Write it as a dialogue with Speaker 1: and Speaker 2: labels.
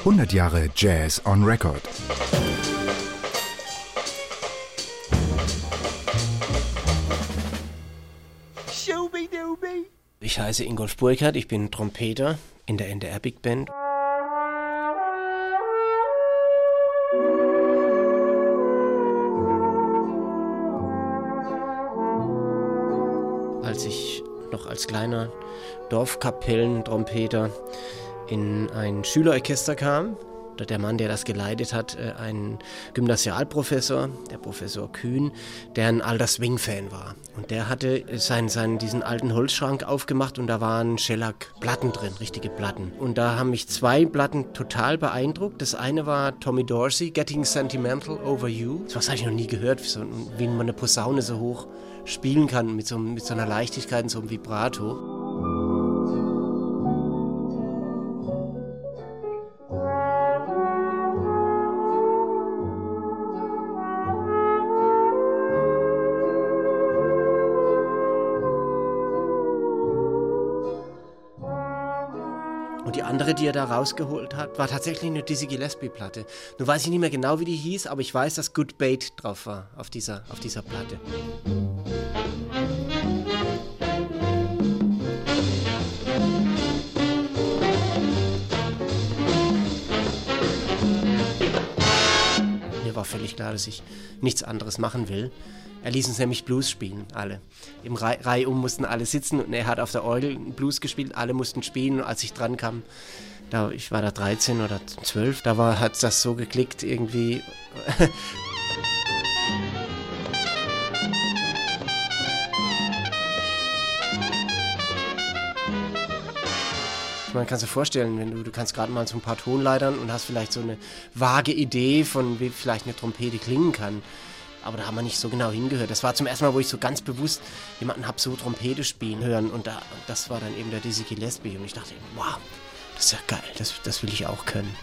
Speaker 1: 100 Jahre Jazz on Record.
Speaker 2: Ich heiße Ingolf Burkhardt, ich bin Trompeter in der NDR Big Band. Als ich noch als kleiner Dorfkapellentrompeter in ein Schülerorchester kam, der Mann, der das geleitet hat, äh, ein Gymnasialprofessor, der Professor Kühn, der ein alter Swing-Fan war. Und der hatte seinen, seinen, diesen alten Holzschrank aufgemacht und da waren Shellac-Platten drin, richtige Platten. Und da haben mich zwei Platten total beeindruckt. Das eine war Tommy Dorsey, Getting Sentimental Over You. Das habe ich noch nie gehört, wie man eine Posaune so hoch spielen kann, mit so, mit so einer Leichtigkeit und so einem Vibrato. Und die andere, die er da rausgeholt hat, war tatsächlich eine Dizzy Gillespie-Platte. Nun weiß ich nicht mehr genau, wie die hieß, aber ich weiß, dass Good Bait drauf war auf dieser, auf dieser Platte. Mir war völlig klar, dass ich nichts anderes machen will. Er ließ uns nämlich Blues spielen, alle. Im Re Reihum mussten alle sitzen und er hat auf der Orgel Blues gespielt, alle mussten spielen und als ich dran kam, da, ich war da 13 oder 12, da war, hat das so geklickt irgendwie. Man kann sich vorstellen, wenn du, du kannst gerade mal so ein paar Tonleitern und hast vielleicht so eine vage Idee von wie vielleicht eine Trompete klingen kann. Aber da haben wir nicht so genau hingehört. Das war zum ersten Mal, wo ich so ganz bewusst jemanden habe so Trompete spielen hören. Und da, das war dann eben der Dizzy Gillespie. Und ich dachte, wow, das ist ja geil, das, das will ich auch können.